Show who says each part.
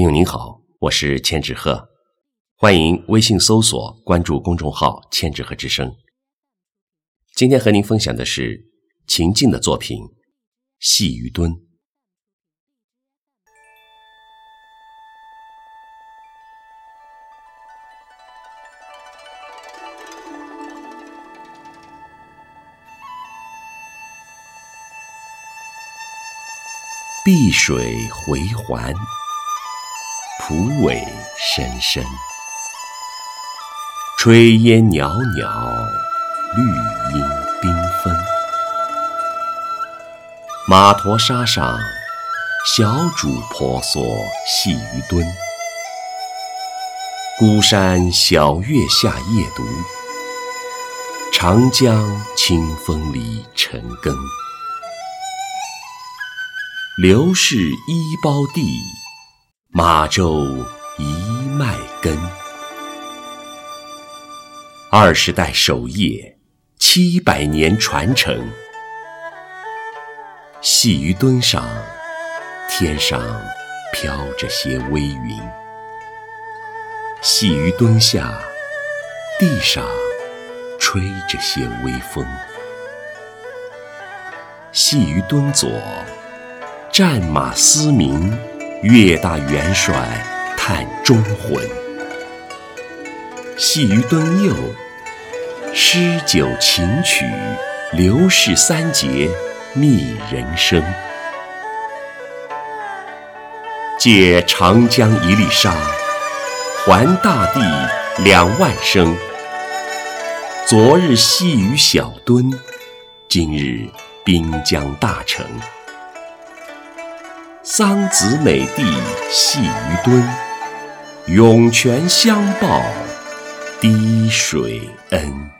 Speaker 1: 朋友您好，我是千纸鹤，欢迎微信搜索关注公众号“千纸鹤之声”。今天和您分享的是秦晋的作品《细鱼墩》。碧水回环。蒲苇深深，炊烟袅袅，绿荫缤纷。码头沙上，小主婆娑细鱼蹲。孤山小月下夜读，长江清风里晨耕。刘氏衣包地。马周一脉根，二十代守业，七百年传承。细鱼墩上，天上飘着些微云；细鱼墩下，地上吹着些微风。细鱼墩左，战马嘶鸣。岳大元帅叹忠魂，细鱼墩右，诗酒琴曲，刘氏三杰觅人生。借长江一粒沙，还大地两万升。昨日细鱼小墩，今日滨江大城。桑梓美地系鱼墩，涌泉相报滴水恩。